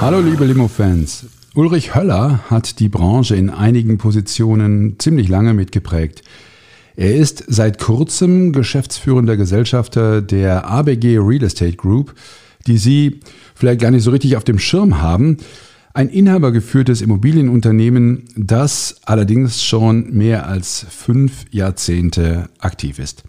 Hallo liebe Limo-Fans. Ulrich Höller hat die Branche in einigen Positionen ziemlich lange mitgeprägt. Er ist seit kurzem geschäftsführender Gesellschafter der ABG Real Estate Group, die Sie vielleicht gar nicht so richtig auf dem Schirm haben. Ein inhabergeführtes Immobilienunternehmen, das allerdings schon mehr als fünf Jahrzehnte aktiv ist.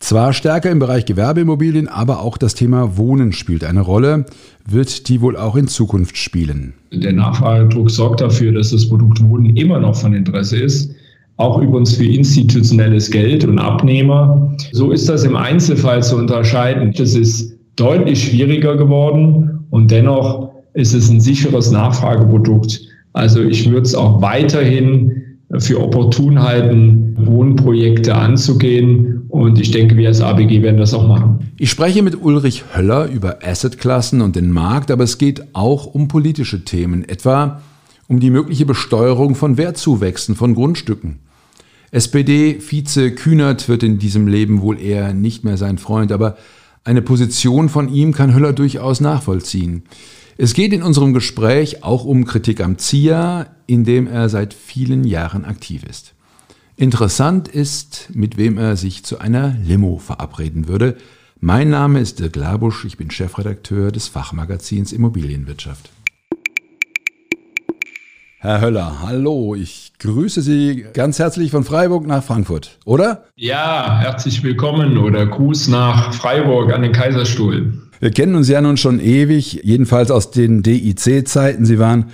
Zwar stärker im Bereich Gewerbeimmobilien, aber auch das Thema Wohnen spielt eine Rolle, wird die wohl auch in Zukunft spielen. Der Nachfragedruck sorgt dafür, dass das Produkt Wohnen immer noch von Interesse ist, auch übrigens für institutionelles Geld und Abnehmer. So ist das im Einzelfall zu unterscheiden. Das ist deutlich schwieriger geworden und dennoch ist es ein sicheres Nachfrageprodukt. Also ich würde es auch weiterhin für opportun halten, Wohnprojekte anzugehen. Und ich denke, wir als ABG werden das auch machen. Ich spreche mit Ulrich Höller über Assetklassen und den Markt, aber es geht auch um politische Themen, etwa um die mögliche Besteuerung von Wertzuwächsen von Grundstücken. SPD-Vize Kühnert wird in diesem Leben wohl eher nicht mehr sein Freund, aber eine Position von ihm kann Höller durchaus nachvollziehen. Es geht in unserem Gespräch auch um Kritik am ZIA, in dem er seit vielen Jahren aktiv ist. Interessant ist, mit wem er sich zu einer Limo verabreden würde. Mein Name ist Dirk Labusch, ich bin Chefredakteur des Fachmagazins Immobilienwirtschaft. Herr Höller, hallo, ich grüße Sie ganz herzlich von Freiburg nach Frankfurt, oder? Ja, herzlich willkommen oder Gruß nach Freiburg an den Kaiserstuhl. Wir kennen uns ja nun schon ewig, jedenfalls aus den DIC-Zeiten. Sie waren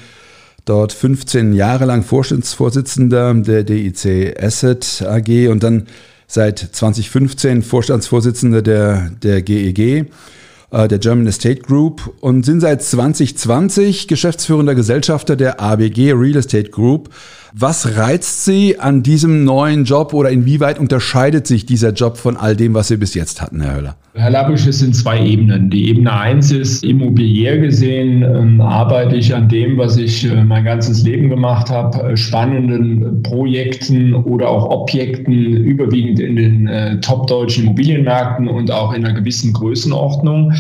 dort 15 Jahre lang Vorstandsvorsitzender der DIC Asset AG und dann seit 2015 Vorstandsvorsitzender der, der GEG, äh, der German Estate Group und sind seit 2020 geschäftsführender Gesellschafter der ABG Real Estate Group. Was reizt Sie an diesem neuen Job oder inwieweit unterscheidet sich dieser Job von all dem, was Sie bis jetzt hatten, Herr Höller? Herr Labisch, es sind zwei Ebenen. Die Ebene eins ist, immobiliär gesehen ähm, arbeite ich an dem, was ich äh, mein ganzes Leben gemacht habe, äh, spannenden Projekten oder auch Objekten, überwiegend in den äh, top-deutschen Immobilienmärkten und auch in einer gewissen Größenordnung.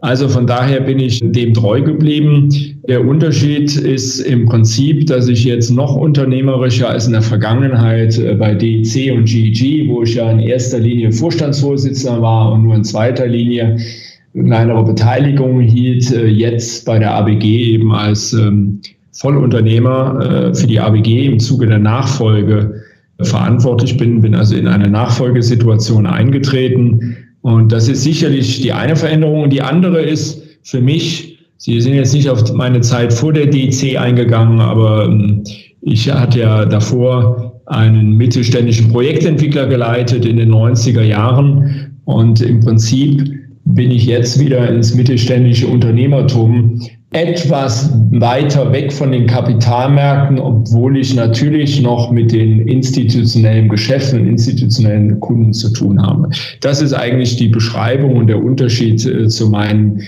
Also von daher bin ich dem treu geblieben. Der Unterschied ist im Prinzip, dass ich jetzt noch unternehmerischer als in der Vergangenheit äh, bei DIC und GEG, wo ich ja in erster Linie Vorstandsvorsitzender war und nur in zweiter Linie kleinere Beteiligung hielt, äh, jetzt bei der ABG eben als ähm, Vollunternehmer äh, für die ABG im Zuge der Nachfolge verantwortlich bin, bin also in eine Nachfolgesituation eingetreten und das ist sicherlich die eine Veränderung. Und die andere ist für mich, Sie sind jetzt nicht auf meine Zeit vor der DC eingegangen, aber ähm, ich hatte ja davor einen mittelständischen Projektentwickler geleitet in den 90er Jahren. Und im Prinzip bin ich jetzt wieder ins mittelständische Unternehmertum etwas weiter weg von den Kapitalmärkten, obwohl ich natürlich noch mit den institutionellen Geschäften, institutionellen Kunden zu tun habe. Das ist eigentlich die Beschreibung und der Unterschied äh, zu meinen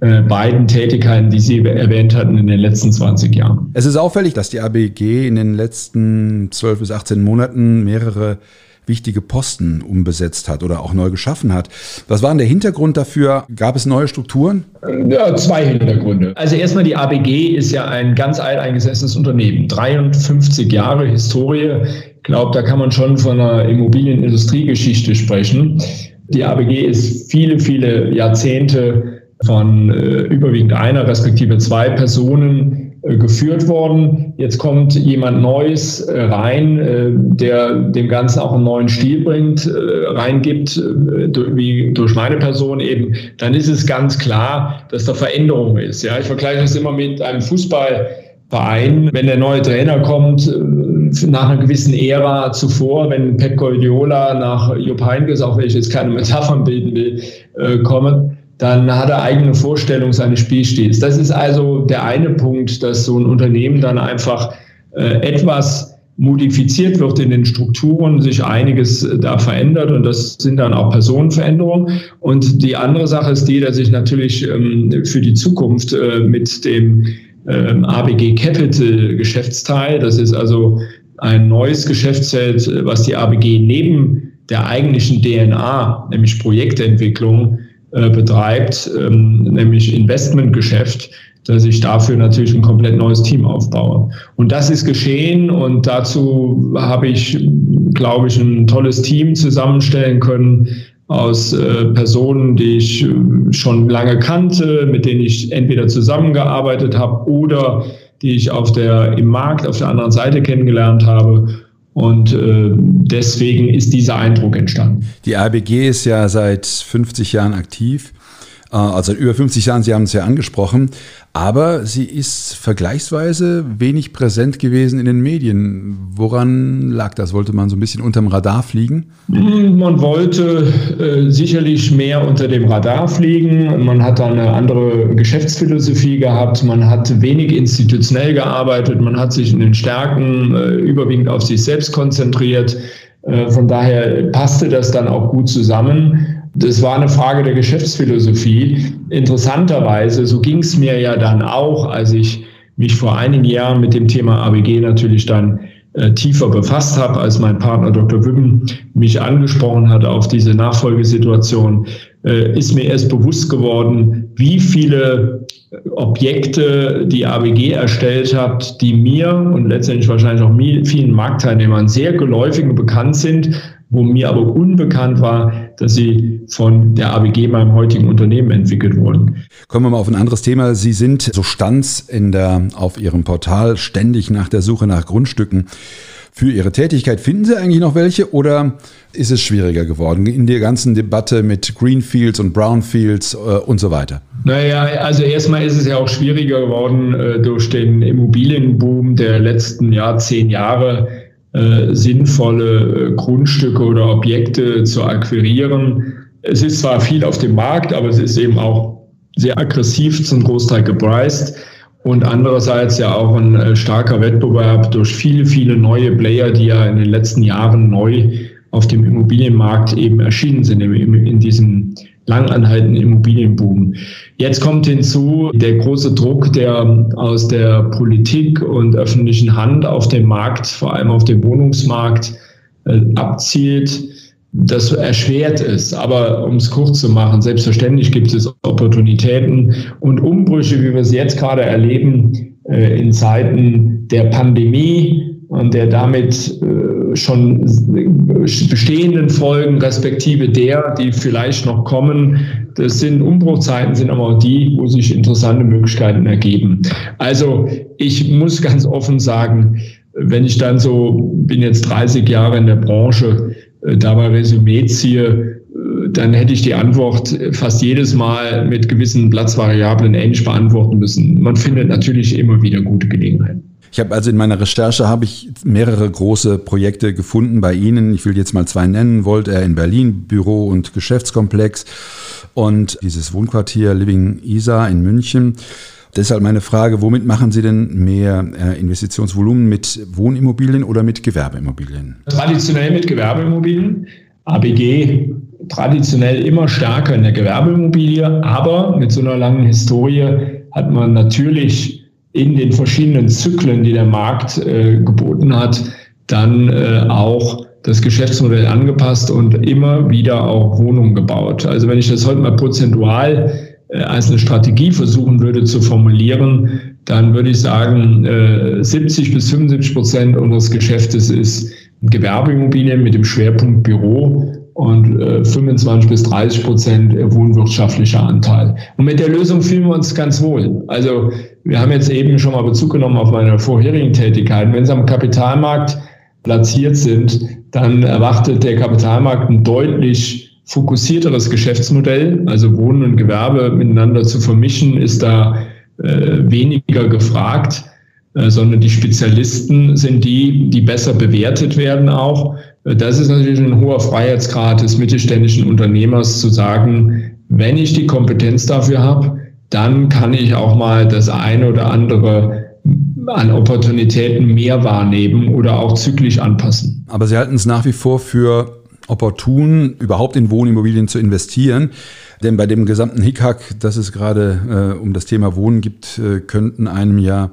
äh, beiden Tätigkeiten, die Sie erwähnt hatten in den letzten 20 Jahren. Es ist auffällig, dass die ABG in den letzten 12 bis 18 Monaten mehrere wichtige Posten umbesetzt hat oder auch neu geschaffen hat. Was war denn der Hintergrund dafür? Gab es neue Strukturen? Ja, zwei Hintergründe. Also erstmal die ABG ist ja ein ganz alteingesessenes Unternehmen. 53 Jahre Historie. Ich glaube, da kann man schon von einer Immobilienindustriegeschichte sprechen. Die ABG ist viele, viele Jahrzehnte von äh, überwiegend einer respektive zwei Personen geführt worden. Jetzt kommt jemand Neues äh, rein, äh, der dem Ganzen auch einen neuen Stil bringt, reingibt, wie durch meine Person eben, dann ist es ganz klar, dass da Veränderung ist. Ja, ich vergleiche das immer mit einem Fußballverein. Wenn der neue Trainer kommt, nach einer gewissen Ära zuvor, wenn Pep Guardiola nach Jupp Heynckes, auch wenn ich jetzt keine Metaphern bilden will, kommen, dann hat er eigene Vorstellungen seines Spielstils. Das ist also der eine Punkt, dass so ein Unternehmen dann einfach äh, etwas modifiziert wird in den Strukturen, sich einiges da verändert und das sind dann auch Personenveränderungen. Und die andere Sache ist die, dass ich natürlich ähm, für die Zukunft äh, mit dem ähm, ABG Capital Geschäftsteil, das ist also ein neues Geschäftsfeld, was die ABG neben der eigentlichen DNA, nämlich Projektentwicklung, äh, betreibt, ähm, nämlich Investmentgeschäft, dass ich dafür natürlich ein komplett neues Team aufbaue. Und das ist geschehen und dazu habe ich, glaube ich, ein tolles Team zusammenstellen können aus äh, Personen, die ich äh, schon lange kannte, mit denen ich entweder zusammengearbeitet habe oder die ich auf der, im Markt auf der anderen Seite kennengelernt habe. Und äh, deswegen ist dieser Eindruck entstanden. Die ABG ist ja seit 50 Jahren aktiv also über 50 Jahren, Sie haben es ja angesprochen, aber sie ist vergleichsweise wenig präsent gewesen in den Medien. Woran lag das? Wollte man so ein bisschen unterm Radar fliegen? Man wollte äh, sicherlich mehr unter dem Radar fliegen. Man hat da eine andere Geschäftsphilosophie gehabt. Man hat wenig institutionell gearbeitet. Man hat sich in den Stärken äh, überwiegend auf sich selbst konzentriert. Äh, von daher passte das dann auch gut zusammen. Das war eine Frage der Geschäftsphilosophie. Interessanterweise, so ging es mir ja dann auch, als ich mich vor einigen Jahren mit dem Thema ABG natürlich dann äh, tiefer befasst habe, als mein Partner Dr. Wübben mich angesprochen hat auf diese Nachfolgesituation, äh, ist mir erst bewusst geworden, wie viele Objekte die ABG erstellt hat, die mir und letztendlich wahrscheinlich auch vielen Marktteilnehmern sehr geläufig und bekannt sind, wo mir aber unbekannt war, dass sie von der ABG, meinem heutigen Unternehmen, entwickelt wurden. Kommen wir mal auf ein anderes Thema. Sie sind so stands in der, auf Ihrem Portal ständig nach der Suche nach Grundstücken für Ihre Tätigkeit. Finden Sie eigentlich noch welche oder ist es schwieriger geworden in der ganzen Debatte mit Greenfields und Brownfields äh, und so weiter? Naja, also erstmal ist es ja auch schwieriger geworden äh, durch den Immobilienboom der letzten Jahr, zehn Jahre äh, sinnvolle äh, Grundstücke oder Objekte zu akquirieren. Es ist zwar viel auf dem Markt, aber es ist eben auch sehr aggressiv zum Großteil gepreist und andererseits ja auch ein äh, starker Wettbewerb durch viele, viele neue Player, die ja in den letzten Jahren neu auf dem Immobilienmarkt eben erschienen sind, in, in diesem langanhaltenden Immobilienboom. Jetzt kommt hinzu der große Druck, der aus der Politik und öffentlichen Hand auf dem Markt, vor allem auf dem Wohnungsmarkt, äh, abzielt. Das erschwert es. Aber um es kurz zu machen, selbstverständlich gibt es Opportunitäten und Umbrüche, wie wir sie jetzt gerade erleben, äh, in Zeiten der Pandemie und der damit äh, schon bestehenden Folgen, respektive der, die vielleicht noch kommen. Das sind Umbruchzeiten, sind aber auch die, wo sich interessante Möglichkeiten ergeben. Also ich muss ganz offen sagen, wenn ich dann so, bin jetzt 30 Jahre in der Branche, dabei Resümee ziehe, äh, dann hätte ich die Antwort fast jedes Mal mit gewissen Platzvariablen ähnlich beantworten müssen. Man findet natürlich immer wieder gute Gelegenheiten. Ich habe also in meiner Recherche habe ich mehrere große Projekte gefunden bei Ihnen. Ich will jetzt mal zwei nennen. Volt er in Berlin, Büro und Geschäftskomplex und dieses Wohnquartier Living Isa in München. Deshalb meine Frage, womit machen Sie denn mehr äh, Investitionsvolumen mit Wohnimmobilien oder mit Gewerbeimmobilien? Traditionell mit Gewerbeimmobilien. ABG traditionell immer stärker in der Gewerbeimmobilie, aber mit so einer langen Historie hat man natürlich in den verschiedenen Zyklen, die der Markt äh, geboten hat, dann äh, auch das Geschäftsmodell angepasst und immer wieder auch Wohnungen gebaut. Also wenn ich das heute mal prozentual äh, eine Strategie versuchen würde zu formulieren, dann würde ich sagen, äh, 70 bis 75 Prozent unseres Geschäftes ist Gewerbeimmobilien mit dem Schwerpunkt Büro und äh, 25 bis 30 Prozent wohnwirtschaftlicher Anteil. Und mit der Lösung fühlen wir uns ganz wohl. Also wir haben jetzt eben schon mal Bezug genommen auf meine vorherigen Tätigkeiten. Wenn Sie am Kapitalmarkt platziert sind, dann erwartet der Kapitalmarkt ein deutlich fokussierteres Geschäftsmodell. Also Wohnen und Gewerbe miteinander zu vermischen, ist da äh, weniger gefragt, äh, sondern die Spezialisten sind die, die besser bewertet werden auch. Das ist natürlich ein hoher Freiheitsgrad des mittelständischen Unternehmers zu sagen, wenn ich die Kompetenz dafür habe, dann kann ich auch mal das eine oder andere an Opportunitäten mehr wahrnehmen oder auch zyklisch anpassen. Aber Sie halten es nach wie vor für opportun, überhaupt in Wohnimmobilien zu investieren. Denn bei dem gesamten Hickhack, das es gerade äh, um das Thema Wohnen gibt, äh, könnten einem ja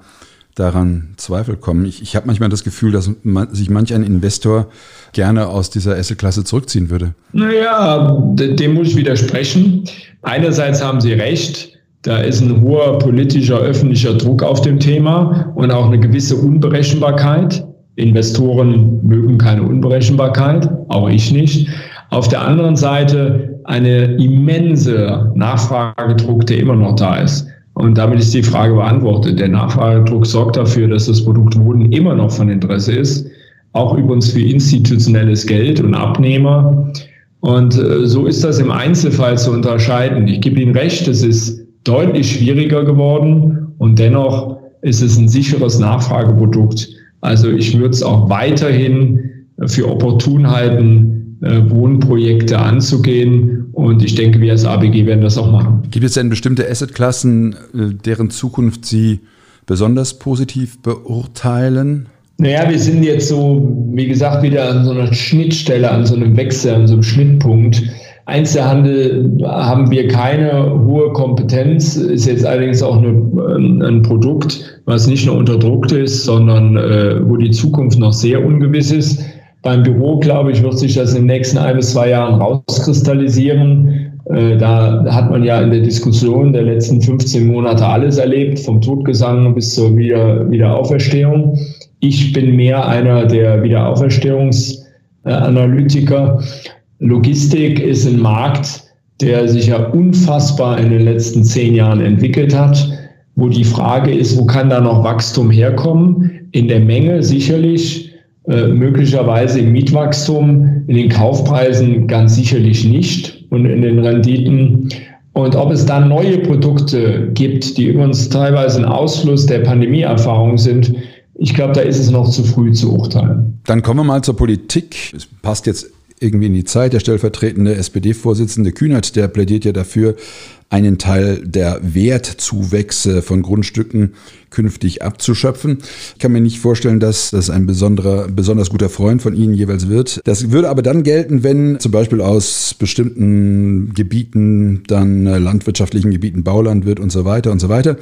daran Zweifel kommen. Ich, ich habe manchmal das Gefühl, dass man, sich manch ein Investor gerne aus dieser Asset-Klasse zurückziehen würde. Naja, dem muss ich widersprechen. Einerseits haben Sie recht, da ist ein hoher politischer, öffentlicher Druck auf dem Thema und auch eine gewisse Unberechenbarkeit. Investoren mögen keine Unberechenbarkeit, auch ich nicht. Auf der anderen Seite eine immense Nachfragedruck, der immer noch da ist. Und damit ist die Frage beantwortet. Der Nachfragedruck sorgt dafür, dass das Produkt Wohnen immer noch von Interesse ist, auch übrigens für institutionelles Geld und Abnehmer. Und äh, so ist das im Einzelfall zu unterscheiden. Ich gebe Ihnen recht, es ist deutlich schwieriger geworden und dennoch ist es ein sicheres Nachfrageprodukt. Also ich würde es auch weiterhin für opportun halten, äh, Wohnprojekte anzugehen. Und ich denke, wir als ABG werden das auch machen. Gibt es denn bestimmte Assetklassen, äh, deren Zukunft Sie besonders positiv beurteilen? Naja, wir sind jetzt so, wie gesagt, wieder an so einer Schnittstelle, an so einem Wechsel, an so einem Schnittpunkt. Einzelhandel haben wir keine hohe Kompetenz, ist jetzt allerdings auch eine, ähm, ein Produkt, was nicht nur unter Druck ist, sondern äh, wo die Zukunft noch sehr ungewiss ist. Beim Büro, glaube ich, wird sich das in den nächsten ein bis zwei Jahren rauskristallisieren. Äh, da hat man ja in der Diskussion der letzten 15 Monate alles erlebt, vom Todgesang bis zur Wieder Wiederauferstehung. Ich bin mehr einer der Wiederauferstehungsanalytiker. Logistik ist ein Markt, der sich ja unfassbar in den letzten zehn Jahren entwickelt hat, wo die Frage ist, wo kann da noch Wachstum herkommen? In der Menge sicherlich, äh, möglicherweise im Mietwachstum, in den Kaufpreisen ganz sicherlich nicht und in den Renditen. Und ob es dann neue Produkte gibt, die übrigens teilweise ein Ausfluss der Pandemieerfahrung sind, ich glaube, da ist es noch zu früh zu urteilen. Dann kommen wir mal zur Politik. Es passt jetzt irgendwie in die Zeit. Der stellvertretende SPD-Vorsitzende Kühnert, der plädiert ja dafür, einen Teil der Wertzuwächse von Grundstücken künftig abzuschöpfen. Ich kann mir nicht vorstellen, dass das ein besonderer, besonders guter Freund von Ihnen jeweils wird. Das würde aber dann gelten, wenn zum Beispiel aus bestimmten Gebieten, dann landwirtschaftlichen Gebieten Bauland wird und so weiter und so weiter.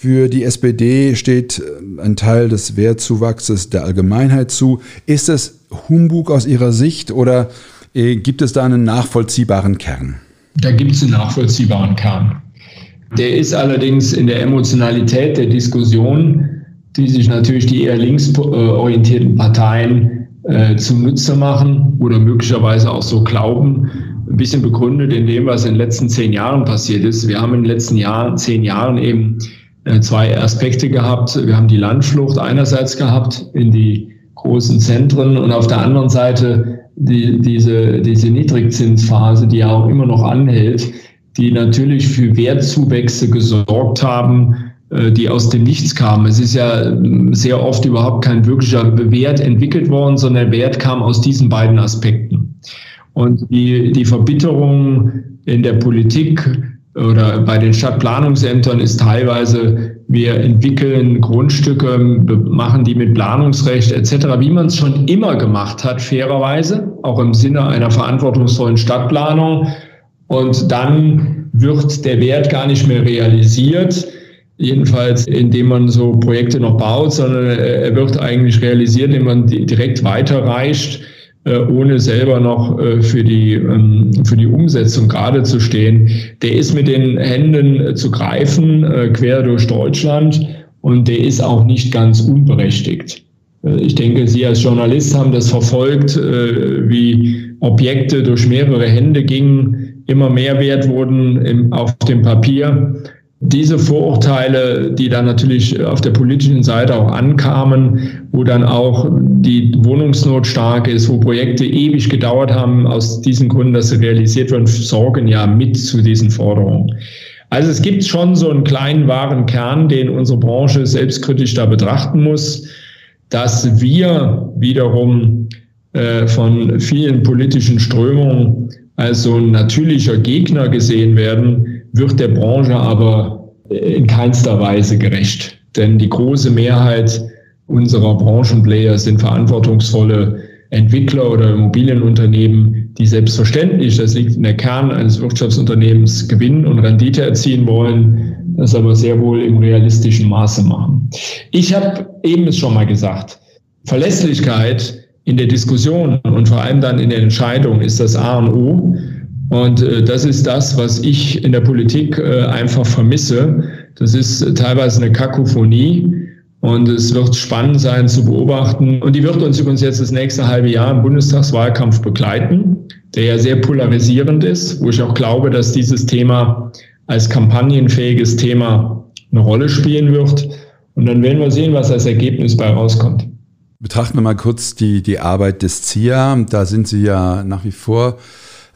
Für die SPD steht äh, ein Teil des Wertzuwachses der Allgemeinheit zu. Ist es Humbug aus Ihrer Sicht oder äh, gibt es da einen nachvollziehbaren Kern? Da gibt es einen nachvollziehbaren Kern. Der ist allerdings in der Emotionalität der Diskussion, die sich natürlich die eher linksorientierten Parteien äh, zunutze machen oder möglicherweise auch so glauben, ein bisschen begründet in dem, was in den letzten zehn Jahren passiert ist. Wir haben in den letzten Jahren, zehn Jahren eben zwei Aspekte gehabt. Wir haben die Landflucht einerseits gehabt in die großen Zentren und auf der anderen Seite die, diese, diese Niedrigzinsphase, die ja auch immer noch anhält, die natürlich für Wertzuwächse gesorgt haben, äh, die aus dem Nichts kamen. Es ist ja sehr oft überhaupt kein wirklicher Wert entwickelt worden, sondern der Wert kam aus diesen beiden Aspekten. Und die, die Verbitterung in der Politik oder bei den Stadtplanungsämtern ist teilweise, wir entwickeln Grundstücke, machen die mit Planungsrecht etc., wie man es schon immer gemacht hat, fairerweise, auch im Sinne einer verantwortungsvollen Stadtplanung. Und dann wird der Wert gar nicht mehr realisiert, jedenfalls indem man so Projekte noch baut, sondern er wird eigentlich realisiert, indem man direkt weiterreicht äh, ohne selber noch äh, für die, ähm, für die Umsetzung gerade zu stehen, der ist mit den Händen äh, zu greifen, quer durch Deutschland und der ist auch nicht ganz unberechtigt. Ich denke, Sie als Journalist haben das verfolgt, wie Objekte durch mehrere Hände gingen, immer mehr wert wurden auf dem Papier diese Vorurteile, die dann natürlich auf der politischen Seite auch ankamen, wo dann auch die Wohnungsnot stark ist, wo Projekte ewig gedauert haben, aus diesen Gründen, dass sie realisiert werden, sorgen ja mit zu diesen Forderungen. Also es gibt schon so einen kleinen wahren Kern, den unsere Branche selbstkritisch da betrachten muss, dass wir wiederum äh, von vielen politischen Strömungen als so ein natürlicher Gegner gesehen werden, wird der Branche aber in keinster Weise gerecht. Denn die große Mehrheit unserer Branchenplayer sind verantwortungsvolle Entwickler oder Immobilienunternehmen, die selbstverständlich, das liegt in der Kern eines Wirtschaftsunternehmens, Gewinn und Rendite erzielen wollen, das aber sehr wohl im realistischen Maße machen. Ich habe eben es schon mal gesagt, Verlässlichkeit in der Diskussion und vor allem dann in der Entscheidung ist das A und O. Und äh, das ist das, was ich in der Politik äh, einfach vermisse. Das ist teilweise eine Kakophonie. Und es wird spannend sein zu beobachten. Und die wird uns übrigens jetzt das nächste halbe Jahr im Bundestagswahlkampf begleiten, der ja sehr polarisierend ist, wo ich auch glaube, dass dieses Thema als kampagnenfähiges Thema eine Rolle spielen wird. Und dann werden wir sehen, was als Ergebnis bei rauskommt. Betrachten wir mal kurz die, die Arbeit des ZIA. Da sind Sie ja nach wie vor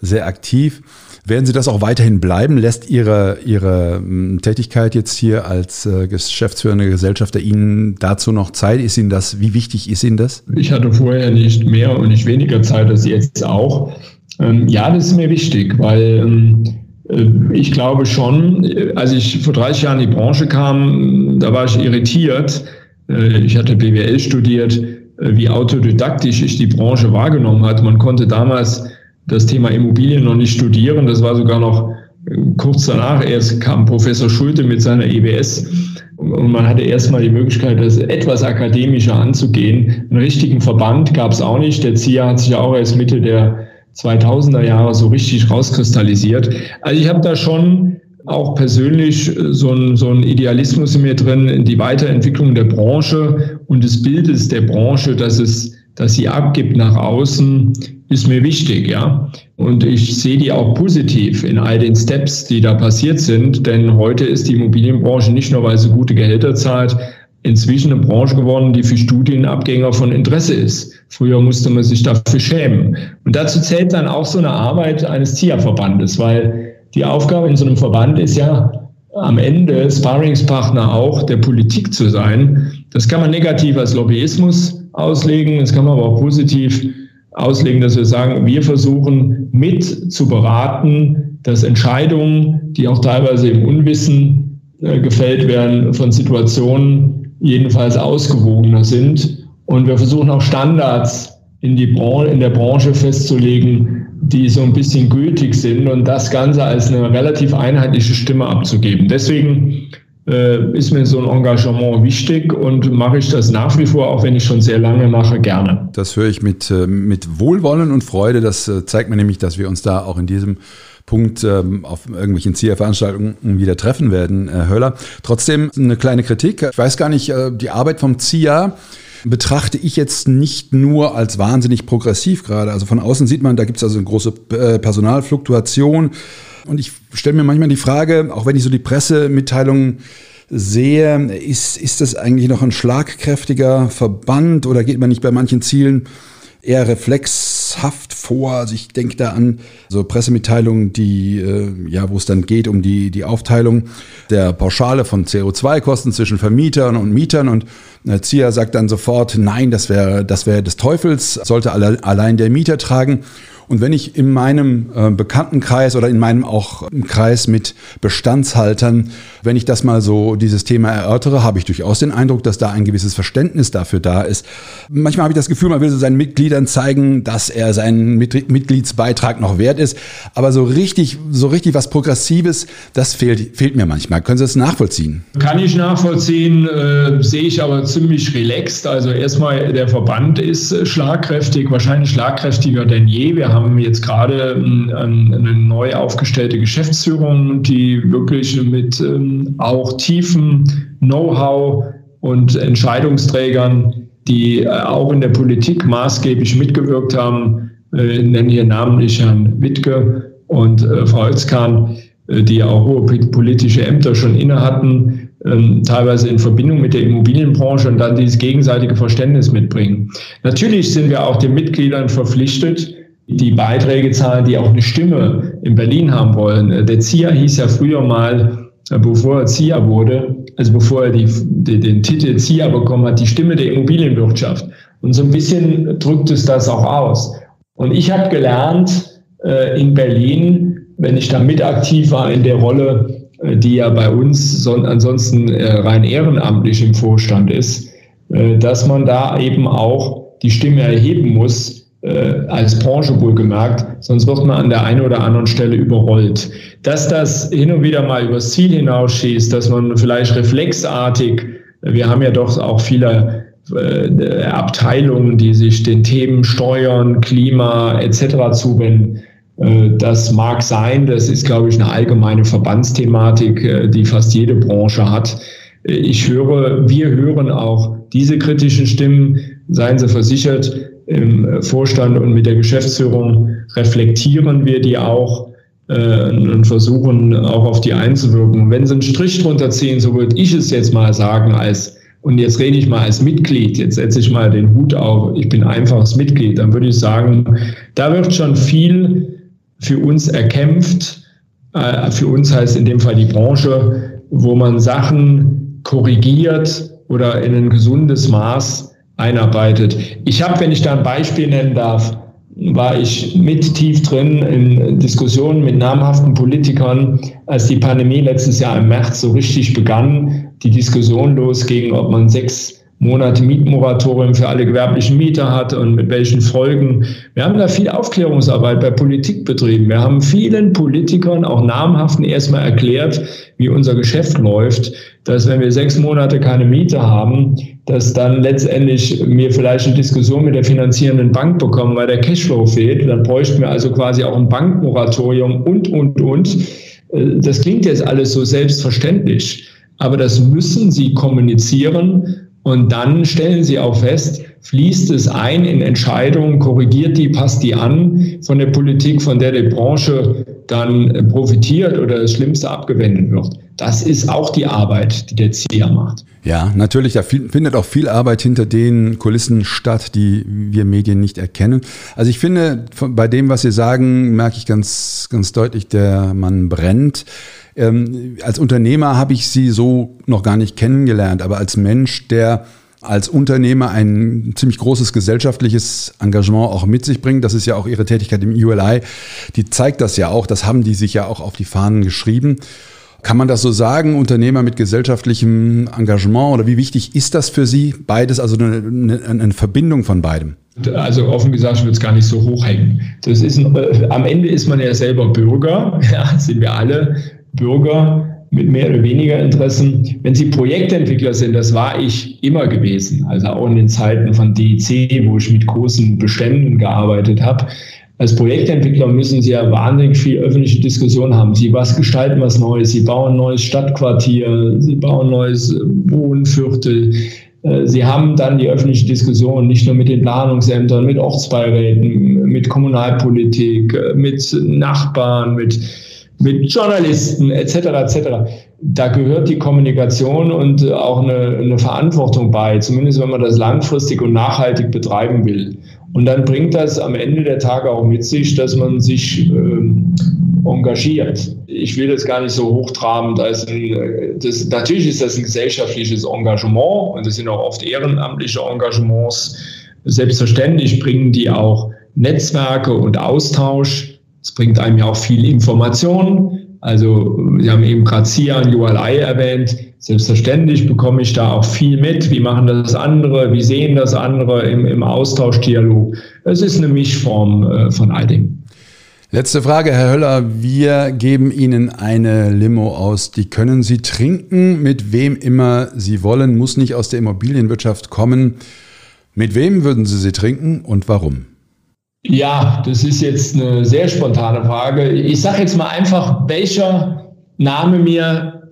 sehr aktiv. Werden Sie das auch weiterhin bleiben? Lässt Ihre, Ihre hm, Tätigkeit jetzt hier als äh, geschäftsführende Gesellschafter Ihnen dazu noch Zeit? Ist Ihnen das, wie wichtig ist Ihnen das? Ich hatte vorher nicht mehr und nicht weniger Zeit als jetzt auch. Ähm, ja, das ist mir wichtig, weil ähm, äh, ich glaube schon, als ich vor 30 Jahren in die Branche kam, da war ich irritiert. Äh, ich hatte BWL studiert, äh, wie autodidaktisch ich die Branche wahrgenommen hat. Man konnte damals das Thema Immobilien noch nicht studieren. Das war sogar noch äh, kurz danach. Erst kam Professor Schulte mit seiner EBS und man hatte erstmal die Möglichkeit, das etwas akademischer anzugehen. Einen richtigen Verband gab es auch nicht. Der ZIA hat sich ja auch erst Mitte der 2000er Jahre so richtig rauskristallisiert. Also ich habe da schon auch persönlich äh, so ein, so ein Idealismus in mir drin, die Weiterentwicklung der Branche und des Bildes der Branche, dass es, dass sie abgibt nach außen, ist mir wichtig, ja. Und ich sehe die auch positiv in all den Steps, die da passiert sind, denn heute ist die Immobilienbranche nicht nur, weil sie gute Gehälter zahlt, inzwischen eine Branche geworden, die für Studienabgänger von Interesse ist. Früher musste man sich dafür schämen. Und dazu zählt dann auch so eine Arbeit eines TIA-Verbandes, weil die Aufgabe in so einem Verband ist ja am Ende Sparringspartner auch der Politik zu sein. Das kann man negativ als Lobbyismus auslegen, das kann man aber auch positiv auslegen, dass wir sagen, wir versuchen mit zu beraten, dass Entscheidungen, die auch teilweise im Unwissen äh, gefällt werden, von Situationen jedenfalls ausgewogener sind. Und wir versuchen auch Standards in, die Bran in der Branche festzulegen, die so ein bisschen gültig sind und das Ganze als eine relativ einheitliche Stimme abzugeben. Deswegen ist mir so ein Engagement wichtig und mache ich das nach wie vor, auch wenn ich schon sehr lange mache, gerne. Das höre ich mit, äh, mit Wohlwollen und Freude. Das äh, zeigt mir nämlich, dass wir uns da auch in diesem Punkt ähm, auf irgendwelchen ZIA-Veranstaltungen wieder treffen werden, Herr Höller. Trotzdem eine kleine Kritik. Ich weiß gar nicht, die Arbeit vom ZIA betrachte ich jetzt nicht nur als wahnsinnig progressiv gerade. Also von außen sieht man, da gibt es also eine große Personalfluktuation. Und ich stelle mir manchmal die Frage, auch wenn ich so die Pressemitteilungen sehe, ist, ist das eigentlich noch ein schlagkräftiger Verband oder geht man nicht bei manchen Zielen eher reflexhaft vor. Also ich denke da an so Pressemitteilungen, die äh, ja, wo es dann geht um die die Aufteilung der Pauschale von CO2-Kosten zwischen Vermietern und Mietern und äh, ZIA sagt dann sofort, nein, das wäre das wäre des Teufels, sollte alle, allein der Mieter tragen. Und wenn ich in meinem äh, Bekanntenkreis oder in meinem auch Kreis mit Bestandshaltern, wenn ich das mal so dieses Thema erörtere, habe ich durchaus den Eindruck, dass da ein gewisses Verständnis dafür da ist. Manchmal habe ich das Gefühl, man will so seinen Mitgliedern zeigen, dass er seinen Mit Mitgliedsbeitrag noch wert ist. Aber so richtig, so richtig was Progressives, das fehlt, fehlt mir manchmal. Können Sie das nachvollziehen? Kann ich nachvollziehen, äh, sehe ich aber ziemlich relaxed. Also erstmal, der Verband ist schlagkräftig, wahrscheinlich schlagkräftiger denn je. Wir haben haben jetzt gerade ähm, eine neu aufgestellte Geschäftsführung, die wirklich mit ähm, auch tiefem Know-how und Entscheidungsträgern, die äh, auch in der Politik maßgeblich mitgewirkt haben, äh, ich nenne hier namentlich Herrn Wittke und äh, Frau Özkan, die auch hohe politische Ämter schon inne hatten, ähm, teilweise in Verbindung mit der Immobilienbranche und dann dieses gegenseitige Verständnis mitbringen. Natürlich sind wir auch den Mitgliedern verpflichtet, die Beiträge zahlen, die auch eine Stimme in Berlin haben wollen. Der ZIA hieß ja früher mal, äh, bevor er ZIA wurde, also bevor er die, die, den Titel ZIA bekommen hat, die Stimme der Immobilienwirtschaft. Und so ein bisschen drückt es das auch aus. Und ich habe gelernt, äh, in Berlin, wenn ich da mit aktiv war in der Rolle, äh, die ja bei uns so, ansonsten äh, rein ehrenamtlich im Vorstand ist, äh, dass man da eben auch die Stimme erheben muss, äh, als Branche wohlgemerkt, sonst wird man an der einen oder anderen Stelle überrollt. Dass das hin und wieder mal übers Ziel hinausschießt, dass man vielleicht reflexartig, wir haben ja doch auch viele äh, Abteilungen, die sich den Themen Steuern, Klima etc. zuwenden. Äh, das mag sein, das ist, glaube ich, eine allgemeine Verbandsthematik, äh, die fast jede Branche hat. Äh, ich höre, wir hören auch diese kritischen Stimmen, seien Sie versichert, im Vorstand und mit der Geschäftsführung reflektieren wir die auch äh, und versuchen auch auf die einzuwirken. wenn Sie einen Strich drunter ziehen, so würde ich es jetzt mal sagen, als und jetzt rede ich mal als Mitglied, jetzt setze ich mal den Hut auf, ich bin einfaches Mitglied, dann würde ich sagen, da wird schon viel für uns erkämpft. Äh, für uns heißt in dem Fall die Branche, wo man Sachen korrigiert oder in ein gesundes Maß einarbeitet. Ich habe, wenn ich da ein Beispiel nennen darf, war ich mit tief drin in Diskussionen mit namhaften Politikern, als die Pandemie letztes Jahr im März so richtig begann, die Diskussion losging, ob man sechs Monate Mietmoratorium für alle gewerblichen Mieter hat und mit welchen Folgen. Wir haben da viel Aufklärungsarbeit bei Politik betrieben. Wir haben vielen Politikern, auch namhaften, erstmal erklärt, wie unser Geschäft läuft, dass wenn wir sechs Monate keine Miete haben, dass dann letztendlich wir vielleicht eine Diskussion mit der finanzierenden Bank bekommen, weil der Cashflow fehlt. Dann bräuchten wir also quasi auch ein Bankmoratorium und, und, und. Äh, das klingt jetzt alles so selbstverständlich, aber das müssen Sie kommunizieren und dann stellen Sie auch fest, fließt es ein in Entscheidungen, korrigiert die, passt die an von der Politik, von der die Branche dann profitiert oder das Schlimmste abgewendet wird. Das ist auch die Arbeit, die der ZIA macht. Ja, natürlich, da findet auch viel Arbeit hinter den Kulissen statt, die wir Medien nicht erkennen. Also ich finde, bei dem, was Sie sagen, merke ich ganz, ganz deutlich, der Mann brennt. Ähm, als Unternehmer habe ich sie so noch gar nicht kennengelernt, aber als Mensch, der als Unternehmer ein ziemlich großes gesellschaftliches Engagement auch mit sich bringt. Das ist ja auch ihre Tätigkeit im ULI. Die zeigt das ja auch. Das haben die sich ja auch auf die Fahnen geschrieben. Kann man das so sagen, Unternehmer mit gesellschaftlichem Engagement oder wie wichtig ist das für Sie? Beides, also eine, eine, Verbindung von beidem? Also offen gesagt, ich würde es gar nicht so hochhängen. Das ist ein, äh, am Ende ist man ja selber Bürger, ja, sind wir alle. Bürger mit mehr oder weniger Interessen. Wenn Sie Projektentwickler sind, das war ich immer gewesen, also auch in den Zeiten von DIC, wo ich mit großen Beständen gearbeitet habe. Als Projektentwickler müssen Sie ja wahnsinnig viel öffentliche Diskussion haben. Sie was gestalten was Neues, Sie bauen ein neues Stadtquartier, Sie bauen ein neues Wohnviertel. Äh, Sie haben dann die öffentliche Diskussion nicht nur mit den Planungsämtern, mit Ortsbeiräten, mit Kommunalpolitik, äh, mit Nachbarn, mit mit Journalisten etc. etc. Da gehört die Kommunikation und äh, auch eine, eine, Verantwortung bei, zumindest wenn man das langfristig und nachhaltig betreiben will. Und dann bringt das am Ende der Tage auch mit sich, dass man sich ähm, engagiert. Ich will das gar nicht so hochtrabend als ein, äh, das, natürlich ist das ein gesellschaftliches Engagement und das sind auch oft ehrenamtliche Engagements. Selbstverständlich bringen die auch Netzwerke und Austausch es bringt einem ja auch viel Information. Also, Sie haben eben gerade SIA und ULI erwähnt. Selbstverständlich bekomme ich da auch viel mit. Wie machen das andere? Wie sehen das andere im, im Austauschdialog? Es ist eine Mischform äh, von all dem. Letzte Frage, Herr Höller. Wir geben Ihnen eine Limo aus. Die können Sie trinken, mit wem immer Sie wollen, muss nicht aus der Immobilienwirtschaft kommen. Mit wem würden Sie sie trinken und warum? Ja, das ist jetzt eine sehr spontane Frage. Ich sage jetzt mal einfach, welcher Name mir,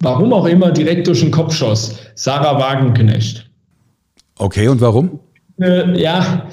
warum auch immer, direkt durch den Kopf schoss. Sarah Wagenknecht. Okay, und warum? Äh, ja,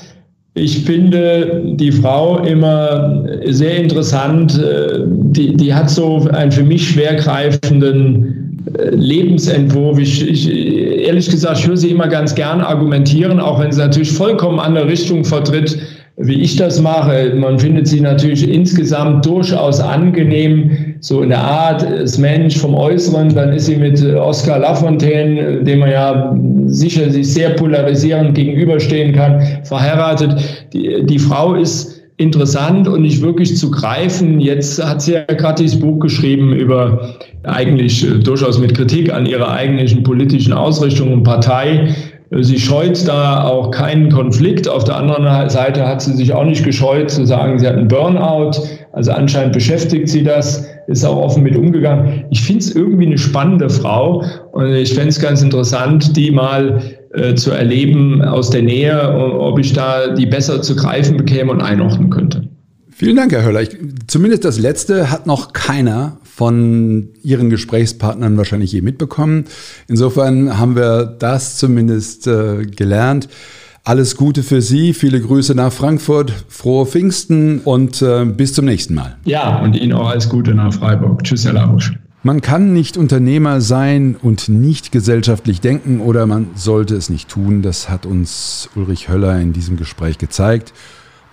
ich finde die Frau immer sehr interessant. Äh, die, die hat so einen für mich schwergreifenden äh, Lebensentwurf. Ich, ich, ehrlich gesagt, ich höre sie immer ganz gern argumentieren, auch wenn sie natürlich vollkommen andere Richtung vertritt wie ich das mache. Man findet sie natürlich insgesamt durchaus angenehm, so in der Art, das Mensch vom Äußeren. Dann ist sie mit Oscar Lafontaine, dem man ja sicher sich sehr polarisierend gegenüberstehen kann, verheiratet. Die, die Frau ist interessant und nicht wirklich zu greifen. Jetzt hat sie ja gerade dieses Buch geschrieben über eigentlich äh, durchaus mit Kritik an ihrer eigentlichen politischen Ausrichtung und Partei. Sie scheut da auch keinen Konflikt. Auf der anderen Seite hat sie sich auch nicht gescheut zu sagen, sie hat einen Burnout. Also anscheinend beschäftigt sie das, ist auch offen mit umgegangen. Ich finde es irgendwie eine spannende Frau und ich fände es ganz interessant, die mal äh, zu erleben aus der Nähe, ob ich da die besser zu greifen bekäme und einordnen könnte. Vielen Dank, Herr Höller. Ich, zumindest das letzte hat noch keiner von Ihren Gesprächspartnern wahrscheinlich je mitbekommen. Insofern haben wir das zumindest äh, gelernt. Alles Gute für Sie, viele Grüße nach Frankfurt, frohe Pfingsten und äh, bis zum nächsten Mal. Ja, und Ihnen auch alles Gute nach Freiburg. Tschüss, Herr Labusch. Man kann nicht Unternehmer sein und nicht gesellschaftlich denken oder man sollte es nicht tun. Das hat uns Ulrich Höller in diesem Gespräch gezeigt.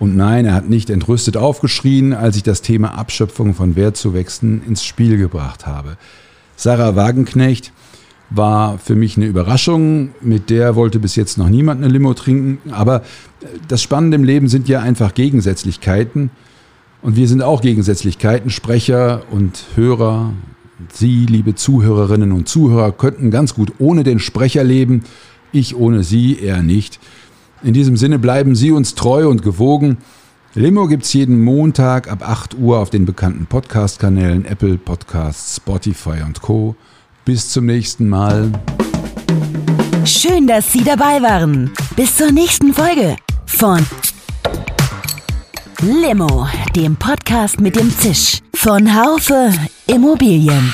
Und nein, er hat nicht entrüstet aufgeschrien, als ich das Thema Abschöpfung von Wertzuwächsen ins Spiel gebracht habe. Sarah Wagenknecht war für mich eine Überraschung. Mit der wollte bis jetzt noch niemand eine Limo trinken. Aber das Spannende im Leben sind ja einfach Gegensätzlichkeiten. Und wir sind auch Gegensätzlichkeiten. Sprecher und Hörer, Sie, liebe Zuhörerinnen und Zuhörer, könnten ganz gut ohne den Sprecher leben. Ich ohne Sie eher nicht. In diesem Sinne bleiben Sie uns treu und gewogen. Limo gibt's jeden Montag ab 8 Uhr auf den bekannten Podcast-Kanälen Apple Podcasts, Spotify und Co. Bis zum nächsten Mal. Schön, dass Sie dabei waren. Bis zur nächsten Folge von Limo, dem Podcast mit dem Zisch von Haufe Immobilien.